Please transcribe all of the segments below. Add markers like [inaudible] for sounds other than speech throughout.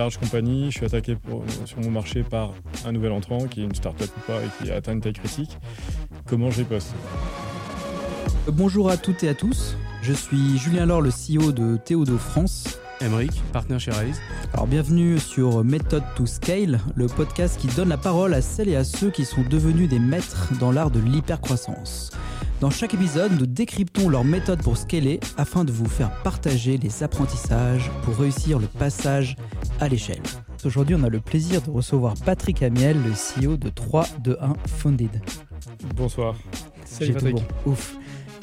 large compagnie, je suis attaqué sur mon marché par un nouvel entrant qui est une start-up ou pas et qui a atteint une taille critique. Comment je riposte Bonjour à toutes et à tous, je suis Julien Laure, le CEO de Théodo France. Emric, partenaire chez Rise. Alors bienvenue sur Method to Scale, le podcast qui donne la parole à celles et à ceux qui sont devenus des maîtres dans l'art de l'hypercroissance. Dans chaque épisode, nous décryptons leurs méthodes pour scaler afin de vous faire partager les apprentissages pour réussir le passage à l'échelle. Aujourd'hui, on a le plaisir de recevoir Patrick Amiel, le CEO de 321 Funded. Bonsoir. Salut Patrick. Ouf.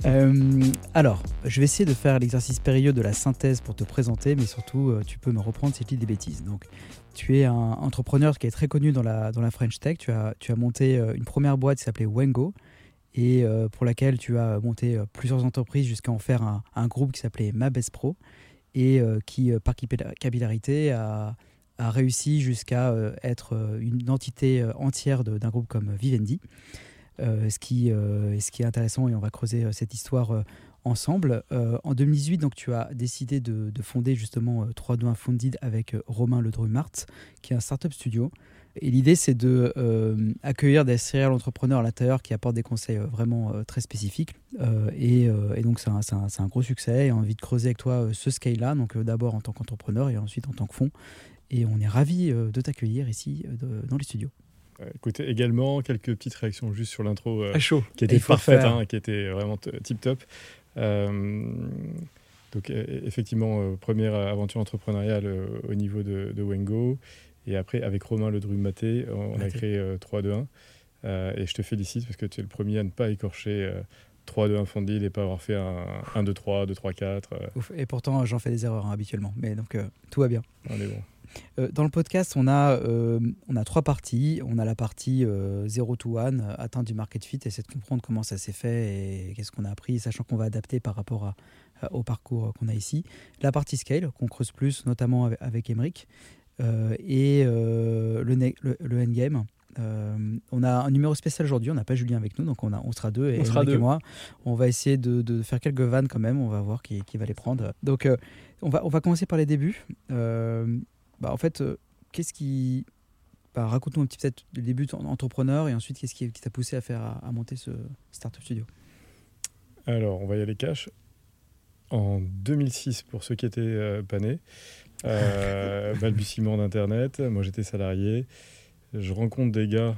Euh, alors, je vais essayer de faire l'exercice périlleux de la synthèse pour te présenter, mais surtout, euh, tu peux me reprendre si je dis des bêtises. Donc, tu es un entrepreneur qui est très connu dans la, dans la French Tech. Tu as, tu as monté euh, une première boîte qui s'appelait Wengo et pour laquelle tu as monté plusieurs entreprises jusqu'à en faire un, groupe qui s'appelait Mabes Pro et qui, par capillarité, a, a réussi jusqu'à être une entité entière d'un groupe comme Vivendi. Euh, ce, qui, euh, est intéressant, et on va creuser euh, cette histoire ensemble. en 2018, donc, tu as décidé de, fonder justement 321 Funded avec Romain Ledrumart, qui est un startup studio. Et l'idée, c'est de accueillir des serial entrepreneurs à l'intérieur qui apportent des conseils vraiment très spécifiques. Et, donc, c'est un, un, gros succès. Et envie de creuser avec toi ce scale-là, donc d'abord en tant qu'entrepreneur et ensuite en tant que fonds. Et on est ravis de t'accueillir ici dans les studios. Écoutez, également quelques petites réactions juste sur l'intro euh, chaud. qui était parfaite, hein, qui était vraiment tip top. Euh, donc effectivement, euh, première aventure entrepreneuriale au niveau de, de, Wengo. Et après, avec Romain Le Maté, on a créé 3-2-1. et je te félicite parce que tu es le premier à ne pas écorcher 3-2-1 Fondil et pas avoir fait un 1-2-3, 2-3-4. Et pourtant, j'en fais des erreurs hein, habituellement. Mais donc, tout va bien. On est bon. Euh, dans le podcast, on a, euh, on a trois parties. On a la partie 0 euh, to 1, atteinte du market fit, essayer de comprendre comment ça s'est fait et qu'est-ce qu'on a appris, sachant qu'on va adapter par rapport à, au parcours qu'on a ici. La partie scale, qu'on creuse plus, notamment avec, avec Emric. Et le, le, endgame. on a un numéro spécial aujourd'hui, on n'a pas Julien avec nous, donc on, a, on sera deux, et, on et moi. On va essayer de, de, faire quelques vannes quand même, on va voir qui, qui va les prendre. Donc on, va, on va commencer par les débuts. Bah, en fait, euh, qu'est-ce qui. Bah, Raconte-nous un petit peu le début d'entrepreneur et ensuite qu'est-ce qui, t'a poussé à faire à, monter ce startup studio? Alors, on va y aller cash. En 2006, pour ceux qui étaient euh, pas nés, euh, balbutiement d'Internet, moi j'étais salarié. Je rencontre des gars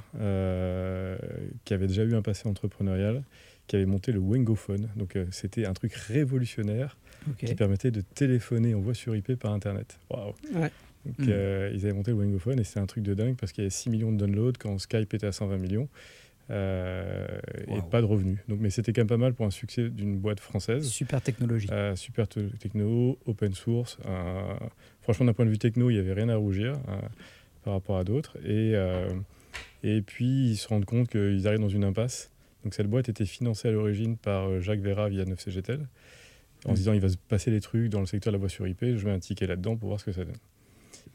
qui avaient déjà eu un passé entrepreneurial, qui avaient monté le Wengophone. Donc c'était un truc révolutionnaire qui permettait de téléphoner en voix sur IP par Internet. Waouh donc, hmm. euh, ils avaient monté le Wingophone et c'était un truc de dingue parce qu'il y avait 6 millions de downloads quand Skype était à 120 millions. Euh, et pas de revenus. Donc, mais c'était quand même pas mal pour un succès d'une boîte française. Super technologie. Euh, super techno, open source. franchement, d'un point de vue techno, il n'y avait rien à rougir par rapport à d'autres. Et, et puis, ils se rendent compte qu'ils arrivent dans une impasse. Donc, cette boîte était financée à l'origine par Jacques Vera via 9CGTEL. En hmm. disant, il va se passer des trucs dans le secteur de la voix sur IP, je mets un ticket là-dedans pour voir ce que ça donne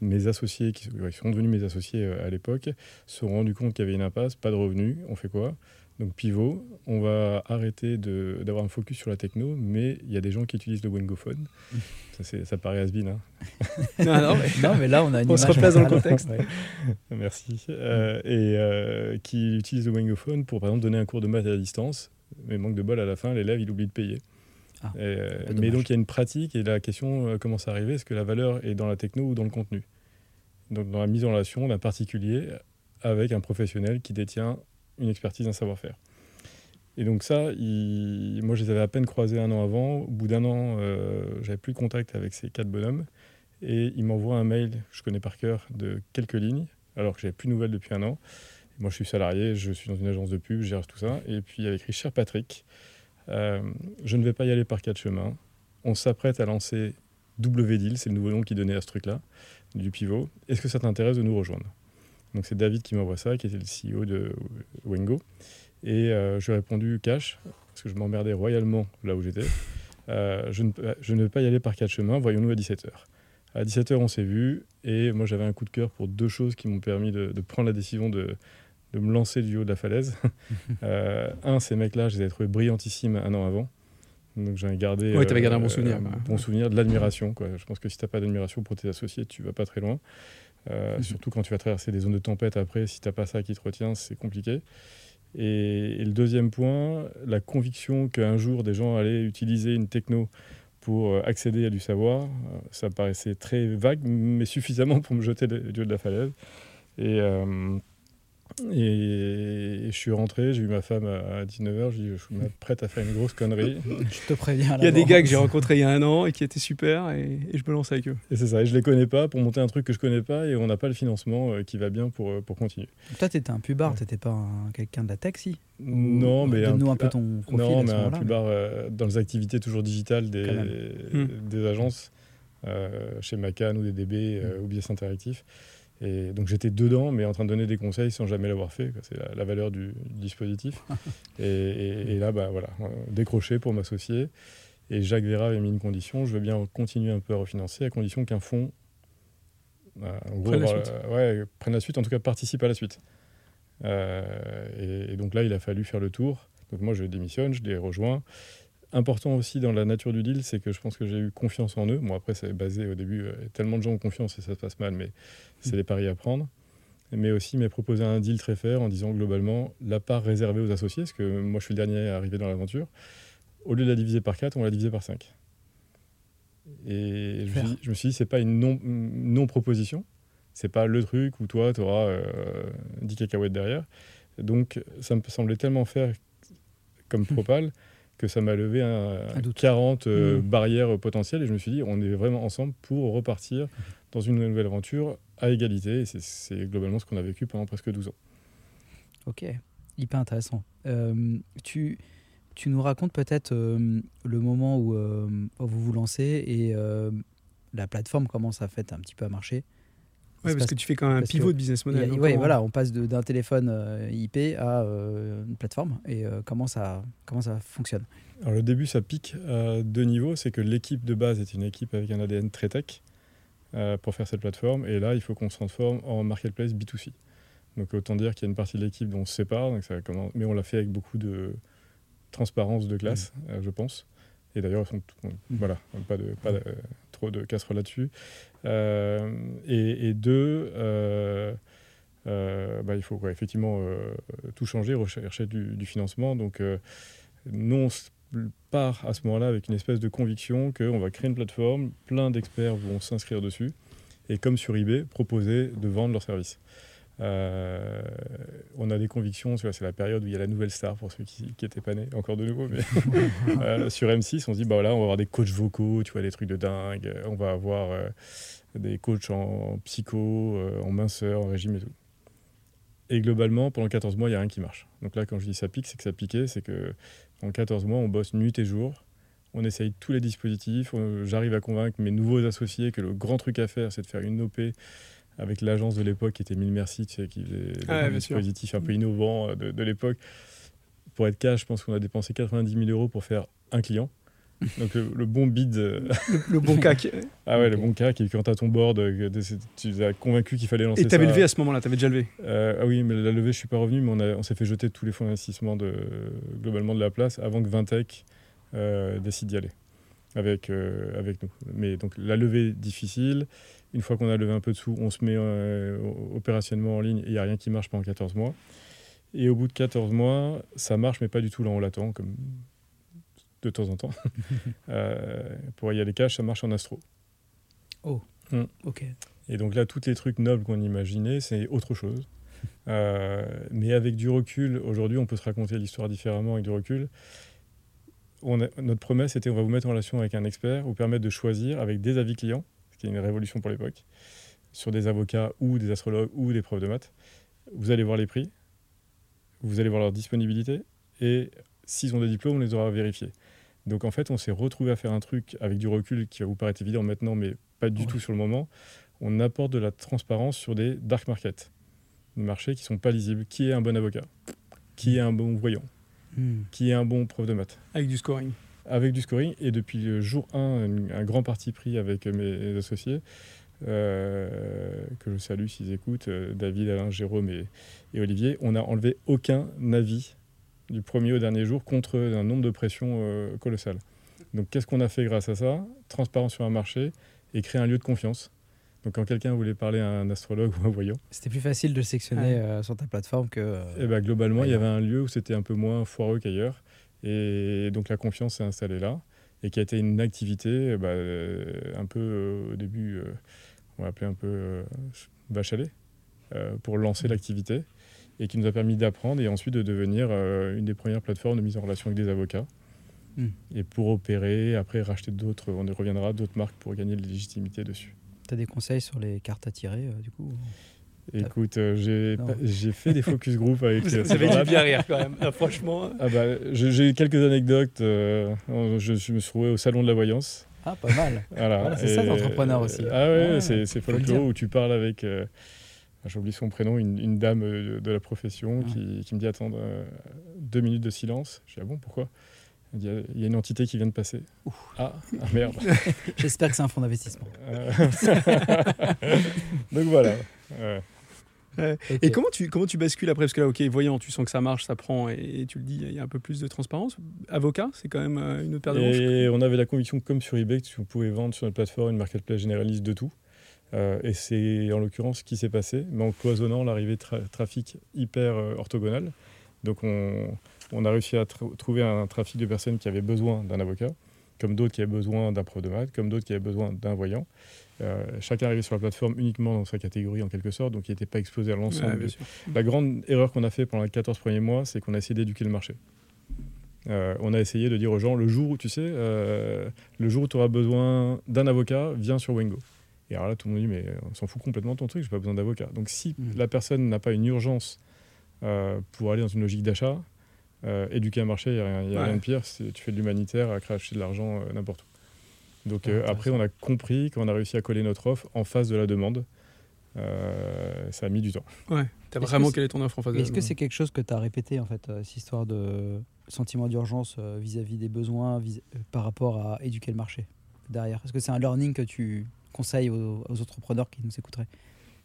mes associés, qui sont devenus mes associés euh, à l'époque, se sont rendus compte qu'il y avait une impasse, pas de revenus. On fait quoi? Donc pivot, on va arrêter d'avoir un focus sur la techno, mais il y a des gens qui utilisent le Wengophone. [laughs] Ça, ça paraît has hein [laughs] non, mais... là, on a une On se replace dans le contexte. Merci. Euh, et euh, qui utilisent le Wengophone pour, par exemple, donner un cours de maths à distance. Mais manque de bol, à la fin, l'élève, il oublie de payer. Ah, mais donc il y a une pratique et la question euh, commence à arriver est-ce que la valeur est dans la techno ou dans le contenu? Donc dans la mise en relation d'un particulier avec un professionnel qui détient une expertise, un savoir-faire. Et donc ça, moi je les avais à peine croisés un an avant. Au bout d'un an, euh, j'avais plus de contact avec ces quatre bonhommes. Et ils m'envoient un mail, je connais par cœur, de quelques lignes, alors que j'avais plus de nouvelles depuis un an. moi je suis salarié, je suis dans une agence de pub, je gère tout ça. Et puis il y avait écrit Cher Patrick, euh, je ne vais pas y aller par quatre chemins. On s'apprête à lancer WDeal, c'est le nouveau nom qui donnait à ce truc-là, du pivot. Est-ce que ça t'intéresse de nous rejoindre? Donc c'est David qui m'envoie ça, qui était le CEO de Wengo. Et euh, je lui ai répondu cash, parce que je m'emmerdais royalement là où j'étais. Euh, je, ne, vais pas y aller par quatre chemins, voyons-nous à 17h. À 17h, on s'est vu, et moi j'avais un coup de cœur pour deux choses qui m'ont permis de, prendre la décision de, de me lancer du haut de la falaise. [laughs] Euh, un, ces mecs-là, je les ai trouvés brillantissimes un an avant. Donc j'en ai gardé, ouais, gardé un bon souvenir. un bon souvenir de l'admiration. Je pense que si tu n'as pas d'admiration pour tes associés, tu vas pas très loin. Mhm. [laughs] Surtout quand tu vas traverser des zones de tempête après, si tu n'as pas ça qui te retient, c'est compliqué. Et, le deuxième point, la conviction qu'un jour des gens allaient utiliser une techno pour euh, accéder à du savoir, euh, ça paraissait très vague, mais suffisamment pour me jeter du haut de la falaise. Et, euh, et je suis rentré, j'ai vu ma femme à 19h, je lui je suis prête à faire une grosse connerie. [laughs] je te préviens. Il y a des gars que j'ai rencontrés il y a un an et qui étaient super et, je me lance avec eux. Et c'est ça, et je les connais pas pour monter un truc que je connais pas et on n'a pas le financement euh, qui va bien pour, euh, pour continuer. toi, tu étais un pubard, tu n'étais pas quelqu'un de la tech, si? Non, mais. Donne-nous un, peu ton profil. Non, mais un pubard euh, dans les activités toujours digitales des, hmm. des agences, chez Macan ou des DB hmm. ou Biais Interactif. Et donc j'étais dedans, mais en train de donner des conseils sans jamais l'avoir fait. C'est la, valeur du, dispositif. [laughs] et, là, bah, voilà, euh, décroché pour m'associer. Et Jacques Vera avait mis une condition je veux bien continuer un peu à refinancer, à condition qu'un fonds euh, prenne, la suite. ouais, prenne la suite, en tout cas participe à la suite. Euh, et, donc là, il a fallu faire le tour. Donc moi, je démissionne, je les rejoins important aussi dans la nature du deal, c'est que je pense que j'ai eu confiance en eux. Bon, après, c'est basé au début, euh, tellement de gens ont confiance et ça se passe mal, mais c'est mm. des paris à prendre. Mais aussi, m'a proposé un deal très fair en disant globalement la part réservée aux associés, parce que moi, je suis le dernier à arriver dans l'aventure. Au lieu de la diviser par 4, on va la diviser par 5. Et je me, suis dit, c'est pas une non-proposition. c'est pas le truc où toi, tu auras euh, 10 cacahuètes derrière. Donc, ça me semblait tellement faire comme propal que ça m'a levé un, 40 euh, mmh. barrières potentielles et je me suis dit on est vraiment ensemble pour repartir dans une nouvelle aventure à égalité et c'est globalement ce qu'on a vécu pendant presque 12 ans. Ok, hyper intéressant. Euh, tu, tu nous racontes peut-être euh, le moment où, où, vous vous lancez et la plateforme commence à, fait, un petit peu à marcher? Ouais, parce que tu fais quand même un pivot de business model. Oui, voilà, on passe d'un téléphone euh, IP à euh, une plateforme. Et euh, comment, ça, comment ça fonctionne Alors, le début, ça pique à deux niveaux. C'est que l'équipe de base est une équipe avec un ADN très tech pour faire cette plateforme. Et là, il faut qu'on se transforme en marketplace B2C. Donc, autant dire qu'il y a une partie de l'équipe dont on se sépare. Donc ça commence... Mais on l'a fait avec beaucoup de transparence de classe, mmh. je pense. Et d'ailleurs, mmh. voilà, pas de, pas de, trop de casseroles là-dessus. Euh, et, deux, euh, euh, bah, il faut effectivement tout changer, rechercher du, financement. Donc, non part à ce moment-là avec une espèce de conviction qu'on va créer une plateforme, plein d'experts vont s'inscrire dessus, et comme sur eBay, proposer de vendre leurs services. Euh, on a des convictions, c'est la période où il y a la nouvelle star pour ceux qui, qui étaient pas nés, encore de nouveau, mais [laughs] euh, sur M6, on se dit, bah là, on va avoir des coachs vocaux, tu vois, des trucs de dingue, on va avoir euh, des coachs en, psycho, en minceur, en régime et tout. Et globalement, pendant 14 mois, il n'y a rien qui marche. Donc là, quand je dis ça pique, c'est que ça piquait, c'est que en 14 mois, on bosse nuit et jour, on essaye tous les dispositifs, j'arrive à convaincre mes nouveaux associés que le grand truc à faire, c'est de faire une OP avec l'agence de l'époque qui était Mille Merci, tu sais, qui faisait ah, des dispositifs un peu innovants euh, de, l'époque. Pour être cash, je pense qu'on a dépensé 90 000 euros pour faire un client. [laughs] Donc le, bon bid. Euh, le, bon cac. [laughs] ah ouais, le bon cac. Et quand tu as ton board, euh, tu as convaincu qu'il fallait lancer. Et tu avais levé à ce moment-là, tu avais déjà levé Ah oui, mais la levée, je suis pas revenu, mais on, on s'est fait jeter tous les fonds d'investissement de, globalement de la place avant que Vintech décide d'y aller avec, avec nous. Mais donc la levée difficile, une fois qu'on a levé un peu de sous, on se met euh, opérationnellement en ligne et il n'y a rien qui marche pendant 14 mois. Et au bout de 14 mois, ça marche, mais pas du tout là on l'attend, comme de temps en temps. [laughs] euh, pour y aller cash, ça marche en astro. Oh, mm. ok. Et donc là, tous les trucs nobles qu'on imaginait, c'est autre chose. [laughs] Euh, mais avec du recul, aujourd'hui, on peut se raconter l'histoire différemment avec du recul. On notre promesse était on va vous mettre en relation avec un expert, vous permettre de choisir avec des avis clients ce qui est une révolution pour l'époque, sur des avocats ou des astrologues ou des profs de maths. Vous allez voir les prix, vous allez voir leur disponibilité, et s'ils ont des diplômes, on les aura vérifiés. Donc en fait, on s'est retrouvé à faire un truc avec du recul qui va vous paraître évident maintenant, mais pas du tout sur le moment. On apporte de la transparence sur des dark markets, des marchés qui sont pas lisibles. Qui est un bon avocat? Qui est un bon voyant? Hmm. Qui est un bon prof de maths? Avec du scoring avec du scoring. Et depuis le jour 1, un, grand parti pris avec mes associés, euh, que je salue s'ils écoutent, euh, David, Alain, Jérôme et, Olivier, on n'a enlevé aucun avis du premier au dernier jour contre un nombre de pressions euh, colossal. Donc qu'est-ce qu'on a fait grâce à ça? Transparence sur un marché et créer un lieu de confiance. Donc quand quelqu'un voulait parler à un astrologue ou un voyant, c'était plus facile de sectionner euh, sur ta plateforme que. Euh, eh ben, globalement, il y avait un lieu où c'était un peu moins foireux qu'ailleurs, et donc la confiance s'est installée là, et qui a été une activité eh ben, euh, un peu au début, on va appeler un peu vache pour lancer mmh. l'activité, et qui nous a permis d'apprendre et ensuite de devenir une des premières plateformes de mise en relation avec des avocats. Mmh. Et pour opérer, après racheter d'autres, on y reviendra, d'autres marques pour gagner de la légitimité dessus. Tu as des conseils sur les cartes à tirer, euh, du coup Écoute, euh, j'ai fait des focus group avec. Vous, vous avez du bien rire quand même, ah, franchement. Ah bah, j'ai eu quelques anecdotes. Euh, je, me suis trouvé au salon de la voyance. Ah, pas mal. Voilà. c'est ça l'entrepreneur aussi. Ah ouais, c'est folklore où tu parles avec. j'ai J'oublie son prénom, une, dame de, la profession ah. qui, qui, me dit Attends, deux minutes de silence. Je dis Ah bon, pourquoi? Il y, a, une entité qui vient de passer. Ah, ah, merde. [laughs] J'espère que c'est un fonds d'investissement. Euh. [laughs] Donc voilà. Et comment tu, comment tu bascules après? Parce que là, ok, voyant, tu sens que ça marche, ça prend, et, tu le dis, il y a un peu plus de transparence. Avocat, c'est quand même euh, une autre paire de. Et on avait la conviction, comme sur eBay, que tu pouvais vendre sur notre plateforme une marketplace généraliste de tout. Euh, et c'est en l'occurrence ce qui s'est passé, mais en cloisonnant l'arrivée de trafic hyper orthogonal. Donc on, on a réussi à trouver un trafic de personnes qui avaient besoin d'un avocat, comme d'autres qui avaient besoin d'un prof de maths, comme d'autres qui avaient besoin d'un voyant. Euh, chacun arrivait sur la plateforme uniquement dans sa catégorie en quelque sorte, donc il n'était pas exposé à l'ensemble. la grande erreur qu'on a fait pendant les 14 premiers mois, c'est qu'on a essayé d'éduquer le marché. Euh, on a essayé de dire aux gens, le jour où tu sais, euh, le jour où tu auras besoin d'un avocat, viens sur Wengo. Et alors là, tout le monde dit, mais on s'en fout complètement de ton truc, j'ai pas besoin d'avocat. Donc si mmh. la personne n'a pas une urgence pour aller dans une logique d'achat, éduquer un marché, il n'y a, rien de pire. Tu fais de l'humanitaire à cracher de l'argent n'importe où. Donc euh, après, on a compris qu'on a réussi à coller notre offre en face de la demande. ça a mis du temps. Ouais, tu as vraiment quelle est ton offre en face de la Est-ce que c'est quelque chose que tu as répété, en fait, cette histoire de sentiment d'urgence vis-à-vis des besoins par rapport à éduquer le marché derrière? Est-ce que c'est un learning que tu conseilles aux, entrepreneurs qui nous écouteraient?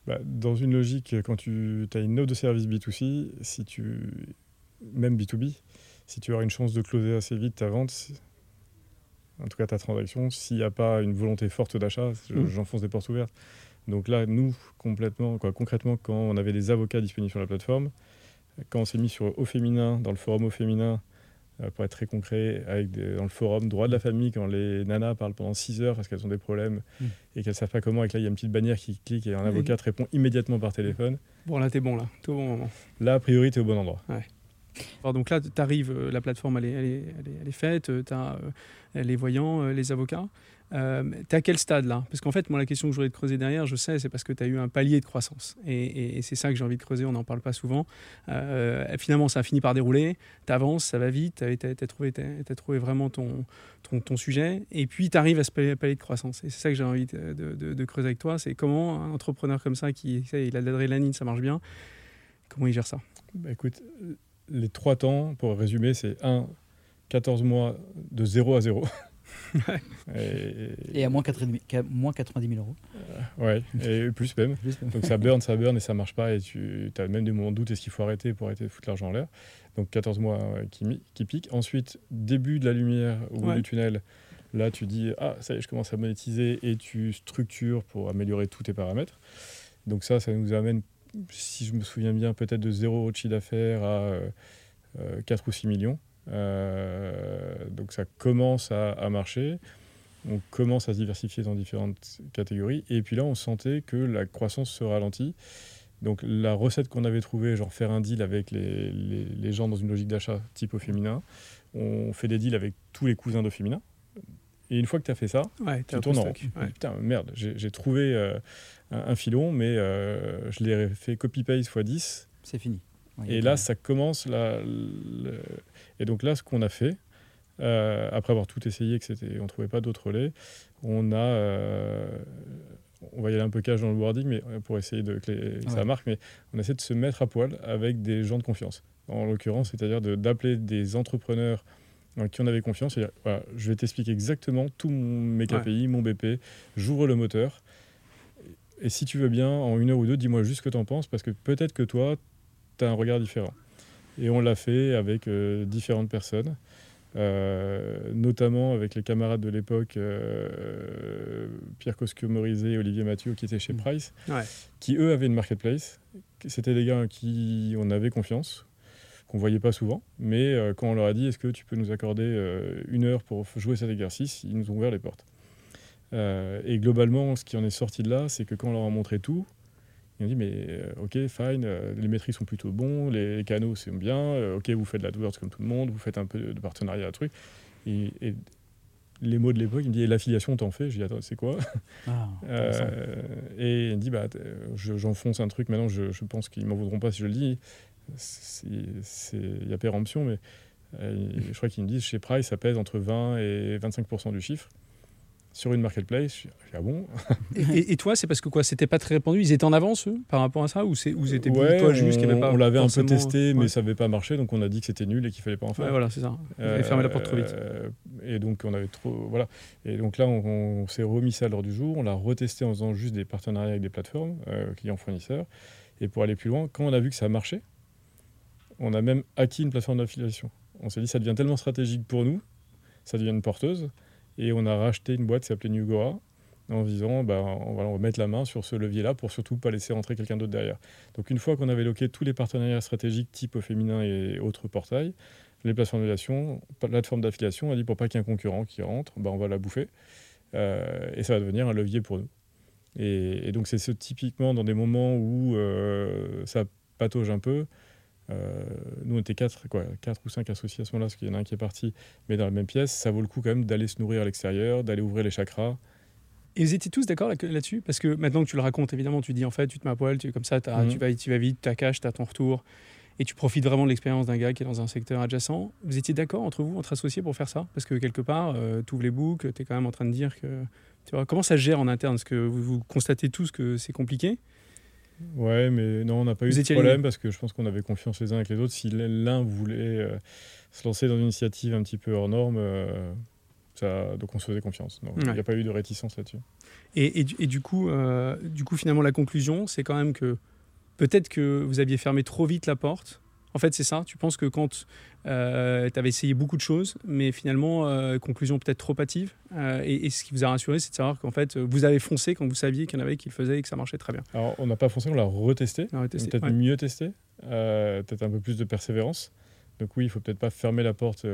Bah, Dans une logique, quand tu as une offre de service B2C, si tu même B2B, si tu as une chance de closer assez vite ta vente, en tout cas ta transaction, s'il n'y a pas une volonté forte d'achat, mm. j'enfonce des portes ouvertes. Donc là, nous, complètement, quoi, concrètement, quand on avait des avocats disponibles sur la plateforme, quand on s'est mis sur Au Féminin, dans le forum Au Féminin, euh, pour être très concret, avec dans le forum Droit de la famille, quand les nanas parlent pendant 6 heures parce qu'elles ont des problèmes mm. et qu'elles ne savent pas comment, et que là, il y a une petite bannière qui clique et un avocat te répond immédiatement par téléphone. Bon, là, t'es bon, là. Tout au bon moment. Là, a priori, t'es au bon endroit. Ouais. Donc là, tu arrives, euh, la plateforme elle est, faite, euh, tu as euh, les voyants, les avocats. Euh, tu à quel stade là? Parce qu'en fait, moi, la question que je voudrais te creuser derrière, je sais, c'est parce que tu as eu un palier de croissance. Et, c'est ça que j'ai envie de creuser, on n'en parle pas souvent. finalement, ça a fini par dérouler, tu avances, ça va vite, tu as, trouvé, trouvé vraiment ton, sujet, et puis tu arrives à ce palier, de croissance. Et c'est ça que j'ai envie de, de, creuser avec toi, c'est comment un entrepreneur comme ça, qui il a de l'adrénaline, ça marche bien, comment il gère ça? Bah, Écoute, les trois temps, pour résumer, c'est 1, 14 mois de 0 à 0. [laughs] et, à moins 90, 000 euros. Euh, ouais, et plus même. Donc ça [laughs] burn, ça burn et ça marche pas. Et tu as même des moments de doute est-ce qu'il faut arrêter pour arrêter de foutre l'argent en l'air? Donc 14 mois qui, qui piquent. Ensuite, début de la lumière ou du tunnel. Là, tu dis Ah, ça y est, je commence à monétiser et tu structures pour améliorer tous tes paramètres. Donc ça, ça nous amène si je me souviens bien, peut-être de 0 de chiffre d'affaires à 4 euh, ou 6 millions. Euh, donc ça commence à, marcher. On commence à se diversifier dans différentes catégories. Et puis là, on sentait que la croissance se ralentit. Donc la recette qu'on avait trouvée, genre faire un deal avec les, les, gens dans une logique d'achat type au féminin, on fait des deals avec tous les cousins de féminin. Et une fois que tu as fait ça, tu tournes en rond. Putain, merde, j'ai trouvé euh, un, filon, mais euh, je l'ai fait copy-paste x 10. C'est fini. et là, ça commence. La, Et donc là, ce qu'on a fait, euh, après avoir tout essayé, que c'était, on ne trouvait pas d'autres relais, on a. on va y aller un peu cash dans le wording, mais pour essayer de que ça marque, mais on essaie de se mettre à poil avec des gens de confiance. En l'occurrence, c'est-à-dire d'appeler des entrepreneurs qui on avait confiance. Voilà, je vais t'expliquer exactement tous mes KPI, mon BP, j'ouvre le moteur. Et si tu veux bien, en une heure ou deux, dis-moi juste ce que tu en penses, parce que peut-être que toi, tu as un regard différent. Et on l'a fait avec euh, différentes personnes. notamment avec les camarades de l'époque, Pierre Cosque-Morizet et Olivier Mathieu, qui étaient chez mm. Price, qui eux avaient une marketplace. C'était des gars qui on avait confiance, qu'on voyait pas souvent, mais quand on leur a dit est-ce que tu peux nous accorder une heure pour jouer cet exercice, ils nous ont ouvert les portes. Et globalement, ce qui en est sorti de là, c'est que quand on leur a montré tout, ils ont dit, mais euh, ok, fine, euh, les maîtrises sont plutôt bons, les canaux c'est bien, euh, ok, vous faites de la l'AdWords comme tout le monde, vous faites un peu de partenariat, un truc. Et, les mots de l'époque, il me dit, l'affiliation, t'en fais Je dis, attends, c'est quoi? Ah, Et il me dit, bah, j'enfonce un truc, maintenant je, je pense qu'ils m'en voudront pas si je le dis. Il y a péremption, mais je crois qu'ils me disent, chez Price, ça pèse entre 20 et 25% du chiffre sur une marketplace. Ah bon [laughs] et, toi, c'est parce que quoi C'était pas très répandu Ils étaient en avance eux, par rapport à ça Ou c'était ouais, toi juste qu'il avait pas On l'avait un peu testé, mais ça n'avait pas marché, donc on a dit que c'était nul et qu'il fallait pas en faire. Ouais, voilà, c'est ça. Il fallait fermer la porte trop vite. Euh, et donc on avait trop. Voilà. Et donc là, on, s'est remis ça à l'heure du jour. On l'a retesté en faisant juste des partenariats avec des plateformes, euh, clients-fournisseurs. Et pour aller plus loin, quand on a vu que ça marchait, on a même acquis une plateforme d'affiliation. On s'est dit, ça devient tellement stratégique pour nous, ça devient une porteuse et on a racheté une boîte qui s'appelait Newgora en disant bah, on, va, mettre la main sur ce levier-là pour surtout pas laisser rentrer quelqu'un d'autre derrière. Donc une fois qu'on avait loqué tous les partenariats stratégiques type féminin et autres portails, les plateformes d'affiliation, plateforme d'affiliation, on a dit pour pas qu'il y ait un concurrent qui rentre, bah, on va la bouffer. Euh, et ça va devenir un levier pour nous. Et, donc c'est ce, typiquement dans des moments où euh, ça patauge un peu, euh, nous, on était quatre, quoi, quatre ou cinq associés à ce moment-là, parce qu'il y en a un qui est parti, mais dans la même pièce. Ça vaut le coup quand même d'aller se nourrir à l'extérieur, d'aller ouvrir les chakras. Et vous étiez tous d'accord là-dessus? Parce que maintenant que tu le racontes, évidemment, tu dis en fait, tu te mets à poil, tu, comme ça, mhm. tu, vas, tu vas vite, tu as cash, tu as ton retour, et tu profites vraiment de l'expérience d'un gars qui est dans un secteur adjacent. Vous étiez d'accord entre vous, entre associés, pour faire ça? Parce que quelque part, euh, tu ouvres les boucs, tu es quand même en train de dire que. Tu vois, comment ça se gère en interne? Est-ce que vous, vous constatez tous que c'est compliqué Ouais, mais non, on n'a pas eu de problème parce que je pense qu'on avait confiance les uns avec les autres. Si l'un voulait euh, se lancer dans une initiative un petit peu hors norme, euh, ça, donc on se faisait confiance. Il n'y a pas eu de réticence là-dessus. Et, et, du, coup, euh, du coup, finalement, la conclusion, c'est quand même que peut-être que vous aviez fermé trop vite la porte en fait, c'est ça. Tu penses que quand euh, tu avais essayé beaucoup de choses, mais finalement, euh, conclusion peut-être trop hâtive. Euh, et, ce qui vous a rassuré, c'est de savoir qu'en fait, vous avez foncé quand vous saviez qu'il y en avait qui le faisaient et que ça marchait très bien. Alors, on n'a pas foncé, on l'a retesté. Peut-être mieux testé, peut-être un peu plus de persévérance. Donc oui, il faut peut-être pas fermer la porte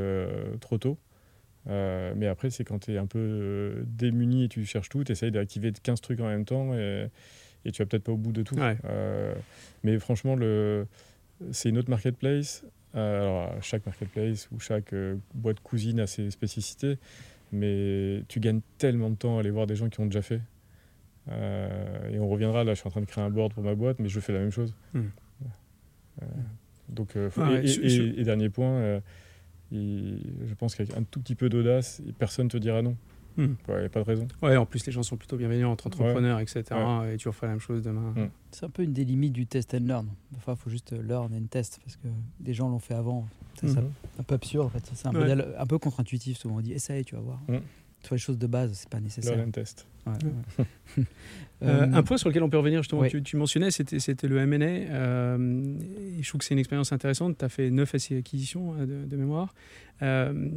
trop tôt. mais après, c'est quand tu es un peu démuni et tu cherches tout, tu essayes d'activer 15 trucs en même temps et, et tu vas peut-être pas au bout de tout. mais franchement, le c'est une autre marketplace. Euh, alors, chaque marketplace ou chaque euh, boîte cousine a ses spécificités, mais tu gagnes tellement de temps à aller voir des gens qui ont déjà fait. Euh, et on reviendra, là, je suis en train de créer un board pour ma boîte, mais je fais la même chose. Donc, et, dernier point, je pense qu'avec un tout petit peu d'audace, personne ne te dira non. Il hmm. n'y a pas de raison. Ouais, en plus, les gens sont plutôt bienveillants entre entrepreneurs, etc. Et tu referais la même chose demain. Hmm. C'est un peu une des limites du test and learn. Parfois, il faut juste learn and test parce que des gens l'ont fait avant. C'est hmm. un peu absurde, en fait. C'est un modèle un peu contre-intuitif. Souvent, on dit essaye, tu vas voir. Tu vois, les choses de base, c'est pas nécessaire. Learn and test. [laughs] [laughs] Euh, un point sur lequel on peut revenir, justement, tu, tu, mentionnais, c'était le MNA. Euh, je trouve que c'est une expérience intéressante. Tu as fait 9 acquisitions hein, de, de mémoire. Euh,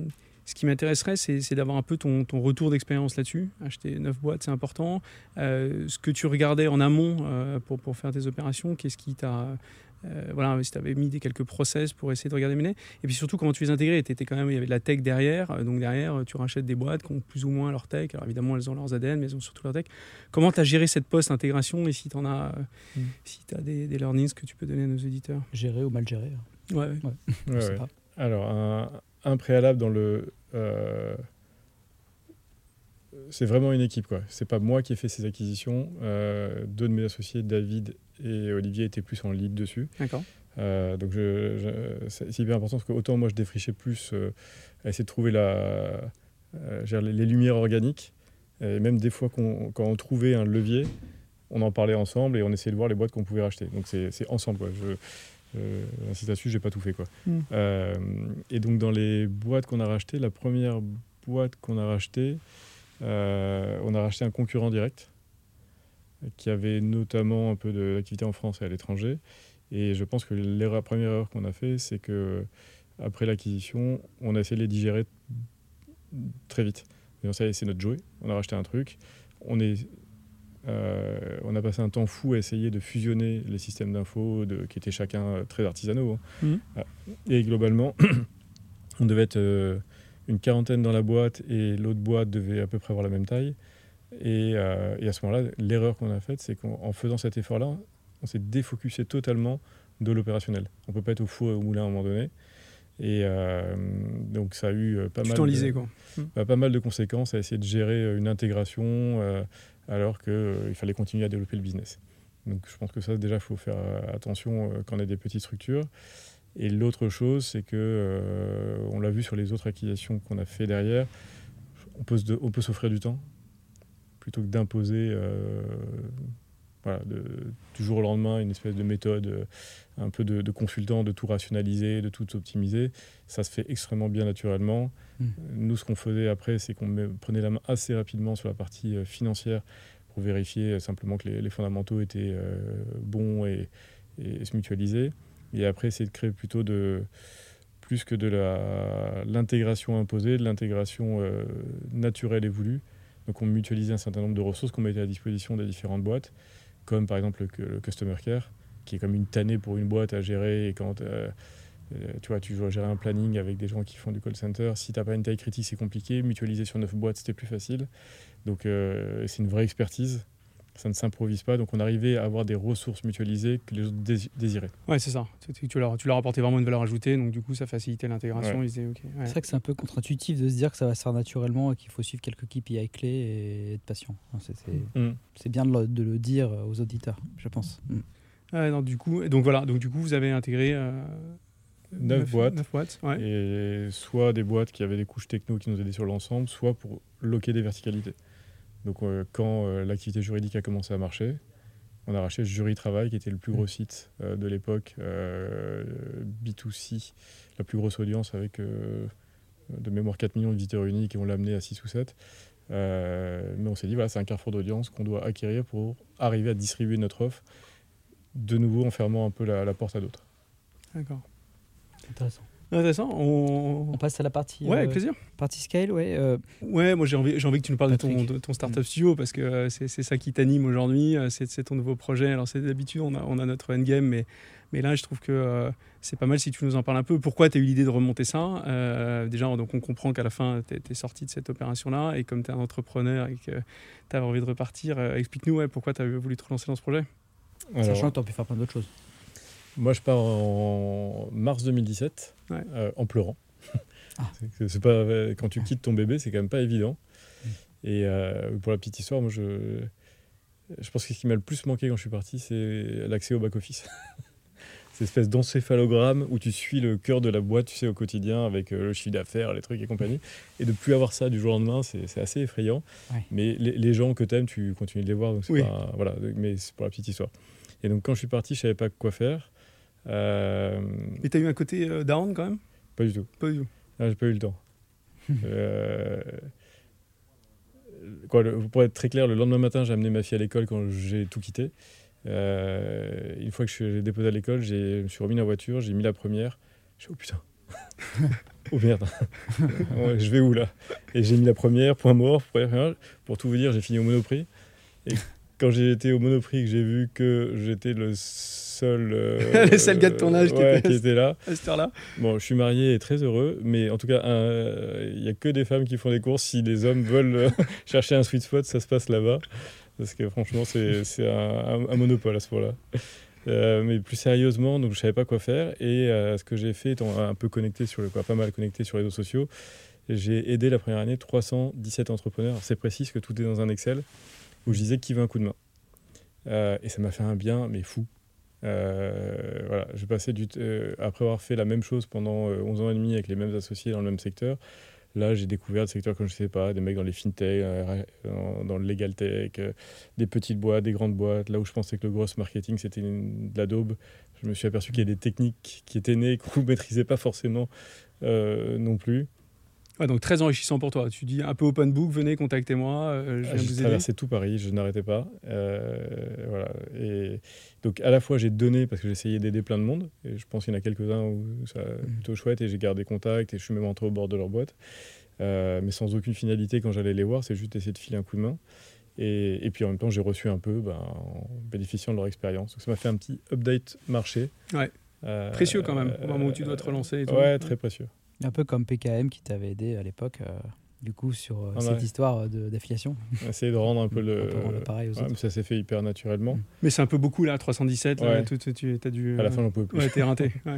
ce qui m'intéresserait, c'est d'avoir un peu ton, retour d'expérience là-dessus. Acheter neuf boîtes, c'est important. Euh, ce que tu regardais en amont euh, pour, pour, faire tes opérations, qu'est-ce qui t'a. Euh, voilà, si tu avais mis des quelques process pour essayer de regarder mener. Et puis surtout, comment tu les intégrais. Étais quand même, il y avait de la tech derrière. Donc derrière, tu rachètes des boîtes qui ont plus ou moins leur tech. Alors évidemment, elles ont leurs ADN, mais elles ont surtout leur tech. Comment tu as géré cette post-intégration et si tu as, mm. si as des, des, learnings que tu peux donner à nos éditeurs Gérer ou mal gérer Ouais, ouais. Alors, un, un préalable dans le euh, c'est vraiment une équipe. quoi. C'est pas moi qui ai fait ces acquisitions. Euh, deux de mes associés, David et Olivier, étaient plus en lead dessus. D'accord. Euh, donc c'est hyper important parce que autant moi je défrichais plus à essayer de trouver la, les, lumières organiques. Et même des fois quand on trouvait un levier, on en parlait ensemble et on essayait de voir les boîtes qu'on pouvait racheter. Donc c'est ensemble. Quoi. Je, euh, ainsi là-dessus, j'ai pas tout fait. Quoi. Mm. Euh, et donc, dans les boîtes qu'on a rachetées, la première boîte qu'on a rachetée, euh, on a racheté un concurrent direct qui avait notamment un peu d'activité en France et à l'étranger. Et je pense que la première erreur qu'on a fait, c'est que après l'acquisition, on a essayé de les digérer très vite. Et c'est notre jouet. On a racheté un truc. On, est, euh, on a passé un temps fou à essayer de fusionner les systèmes d'info qui étaient chacun euh, très artisanaux. Hein. Mmh. Ah, et globalement, [clears throat] on devait être euh, une quarantaine dans la boîte et l'autre boîte devait à peu près avoir la même taille. Et, et à ce moment-là, l'erreur qu'on a faite, c'est qu'en faisant cet effort-là, on s'est défocusé totalement de l'opérationnel. On ne peut pas être au four et au moulin à un moment donné. Et euh, donc ça a eu euh, pas, mal de, quoi. Bah, pas mal de conséquences à essayer de gérer euh, une intégration alors qu'il fallait continuer à développer le business. Donc je pense que ça déjà il faut faire attention quand on a des petites structures. Et l'autre chose c'est que on l'a vu sur les autres acquisitions qu'on a fait derrière, on peut s'offrir du temps plutôt que d'imposer voilà, de, du jour au lendemain, une espèce de méthode, euh, un peu de, consultant, de tout rationaliser, de tout optimiser. Ça se fait extrêmement bien naturellement. Hmm. Nous, ce qu'on faisait après, c'est qu'on prenait la main assez rapidement sur la partie euh, financière pour vérifier euh, simplement que les, fondamentaux étaient bons et, se mutualiser. Et après, essayer de créer plutôt de plus que de l'intégration imposée, de l'intégration naturelle et voulue. Donc on mutualisait un certain nombre de ressources qu'on mettait à disposition des différentes boîtes comme par exemple le, Customer Care, qui est comme une tannée pour une boîte à gérer. Et quand euh, euh, tu vois, tu dois gérer un planning avec des gens qui font du call center, si tu n'as pas une taille critique, c'est compliqué. Mutualiser sur neuf boîtes, c'était plus facile. Donc euh, c'est une vraie expertise ça ne s'improvise pas. Donc on arrivait à avoir des ressources mutualisées que les autres désiraient. Ouais, c'est ça. Tu leur, tu leur apportais vraiment une valeur ajoutée, donc du coup ça facilitait l'intégration. C'est vrai que c'est un peu contre-intuitif de se dire que ça va se faire naturellement et qu'il faut suivre quelques KPI clés et être patient. Mm. C'est bien de le, dire aux auditeurs, je pense. Mm. non, du coup, donc voilà, donc du coup vous avez intégré. Euh, 9, boîtes. boîtes Et soit des boîtes qui avaient des couches techno qui nous aidaient sur l'ensemble, soit pour loquer des verticalités. Donc euh, quand euh, l'activité juridique a commencé à marcher, on a racheté Jury Travail, qui était le plus gros mm. site euh, de l'époque, B2C, la plus grosse audience avec de mémoire 4 millions de visiteurs uniques et on l'a amené à 6 ou 7. mais on s'est dit, voilà, c'est un carrefour d'audience qu'on doit acquérir pour arriver à distribuer notre offre, de nouveau en fermant un peu la, la porte à d'autres. D'accord. Intéressant. Intéressant. On... on... passe à la partie. Ouais, avec euh, plaisir. Partie scale, ouais. Euh. Ouais, moi j'ai envie, j'ai envie que tu nous parles de ton, de ton startup mm. studio parce que euh, c'est, c'est ça qui t'anime aujourd'hui, c'est, ton nouveau projet. Alors c'est d'habitude on a, on a notre endgame, mais, mais là je trouve que c'est pas mal si tu nous en parles un peu. Pourquoi tu as eu l'idée de remonter ça Déjà, donc on comprend qu'à la fin tu es, sorti de cette opération-là et comme tu es un entrepreneur et que tu as envie de repartir, explique-nous ouais, pourquoi tu as voulu te relancer dans ce projet. Sachant que tu as pu faire plein d'autres choses. Moi, je pars en mars 2017 euh, en pleurant. Ah. [laughs] c'est pas quand tu quittes ton bébé, c'est quand même pas évident. Mm. Et euh, pour la petite histoire, moi, je, je pense que ce qui m'a le plus manqué quand je suis parti, c'est l'accès au back office. [laughs] Cette espèce d'encéphalogramme où tu suis le cœur de la boîte, tu sais, au quotidien avec euh, le chiffre d'affaires, les trucs et compagnie. Et de plus avoir ça du jour au lendemain, c'est assez effrayant. Mais les, gens que tu aimes, tu continues de les voir. Donc pas, voilà, mais c'est pour la petite histoire. Et donc quand je suis parti, je savais pas quoi faire. Euh... Et t'as eu un côté euh, down quand même? Pas du tout. Pas du tout. Ah, j'ai pas eu le temps. [laughs] euh... Quoi, pour être très clair, le lendemain matin, j'ai amené ma fille à l'école quand j'ai tout quitté. Euh, une fois que je l'ai déposée à l'école, je me suis remis dans la voiture, j'ai mis la première. J'ai dit, oh putain. [laughs] oh merde. je vais où là? Et j'ai mis la première, point mort. Pour tout vous dire, j'ai fini au Monoprix. Et quand j'ai été au Monoprix, que j'ai vu que j'étais le seul. Euh, [laughs] le seul gars de ton âge qui, était, là. À cette heure-là. Bon, je suis marié et très heureux, mais en tout cas, il n'y a que des femmes qui font des courses. Si les hommes veulent euh, [laughs] chercher un sweet spot, ça se passe là-bas. Parce que franchement, c'est un, un, monopole à ce moment-là. Euh, mais plus sérieusement, donc je savais pas quoi faire et ce que j'ai fait, étant un peu connecté sur le quoi, pas mal connecté sur les réseaux sociaux, j'ai aidé la première année 317 entrepreneurs. C'est précis que tout est dans un Excel où je disais qui veut un coup de main. et ça m'a fait un bien, mais fou. Euh, voilà, j'ai passé euh, après avoir fait la même chose pendant 11 euh, ans et demi avec les mêmes associés dans le même secteur. Là, j'ai découvert des secteurs que je ne sais pas, des mecs dans les fintech, dans, le legal tech, des petites boîtes, des grandes boîtes. Là où je pensais que le gros marketing, c'était de la daube, je me suis aperçu qu'il y a des techniques qui étaient nées [laughs] qu'on ne maîtrisait pas forcément non plus. Donc très enrichissant pour toi. Tu dis un peu open book, venez, contactez-moi. Euh, je traversé tout Paris, je n'arrêtais pas. Euh, voilà. Et donc à la fois j'ai donné parce que j'ai essayé d'aider plein de monde. Et je pense qu'il y en a quelques-uns où ça mmh. plutôt chouette et j'ai gardé contact et je suis même entré au bord de leur boîte. Euh, mais sans aucune finalité quand j'allais les voir, c'est juste essayer de filer un coup de main. Et, et puis en même temps, j'ai reçu un peu ben, en bénéficiant de leur expérience. Donc ça m'a fait un petit update marché. Ouais. précieux quand même, au moment où tu dois te relancer. Et Ouais, très précieux. Un peu comme PKM qui t'avait aidé à l'époque, euh, du coup, sur euh, ah cette histoire d'affiliation. Essayer de rendre un peu [laughs] le. pareil aux ça s'est fait hyper naturellement. Mm. Mais c'est un peu beaucoup là, 317, là, tu, as dû. À la fin, j'en pouvais plus. Ouais, t'es rinté. [laughs]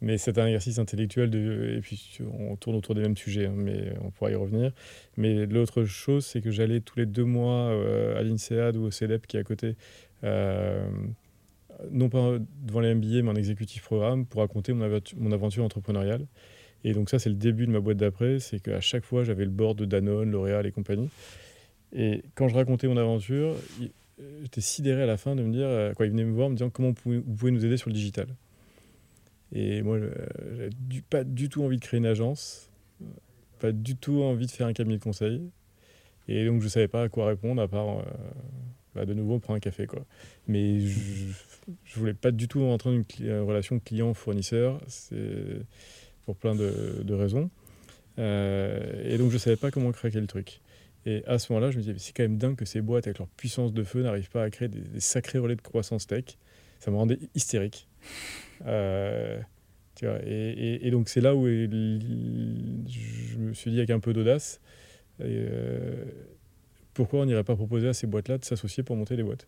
Mais c'est un exercice intellectuel de, et puis on tourne autour des mêmes sujets, hein, mais on pourra y revenir. Mais l'autre chose, c'est que j'allais tous les deux mois euh, à l'INSEAD ou au CELEP qui est à côté, non pas devant les MBA, mais en exécutif programme, pour raconter mon, mon aventure entrepreneuriale. Et donc ça, c'est le début de ma boîte d'après, c'est qu'à chaque fois, j'avais le bord de Danone, L'Oréal et compagnie. Et quand je racontais mon aventure, j'étais sidéré à la fin de me dire, euh, quoi, ils venaient me voir, me disant comment vous pouvez, nous aider sur le digital? Et moi, j'avais pas du tout envie de créer une agence, pas du tout envie de faire un cabinet de conseil. Et donc, je savais pas à quoi répondre, à part, euh, bah, de nouveau, prendre un café. Quoi. Mais je, je voulais pas du tout rentrer dans une relation client-fournisseur. Pour plein de, raisons. Euh, et donc, je ne savais pas comment craquer le truc. Et à ce moment-là, je me disais, c'est quand même dingue que ces boîtes, avec leur puissance de feu, n'arrivent pas à créer des, sacrés relais de croissance tech. Ça me rendait hystérique. Euh, tu vois, et, donc, c'est là où je me suis dit, avec un peu d'audace, euh, pourquoi on n'irait pas proposer à ces boîtes-là de s'associer pour monter des boîtes?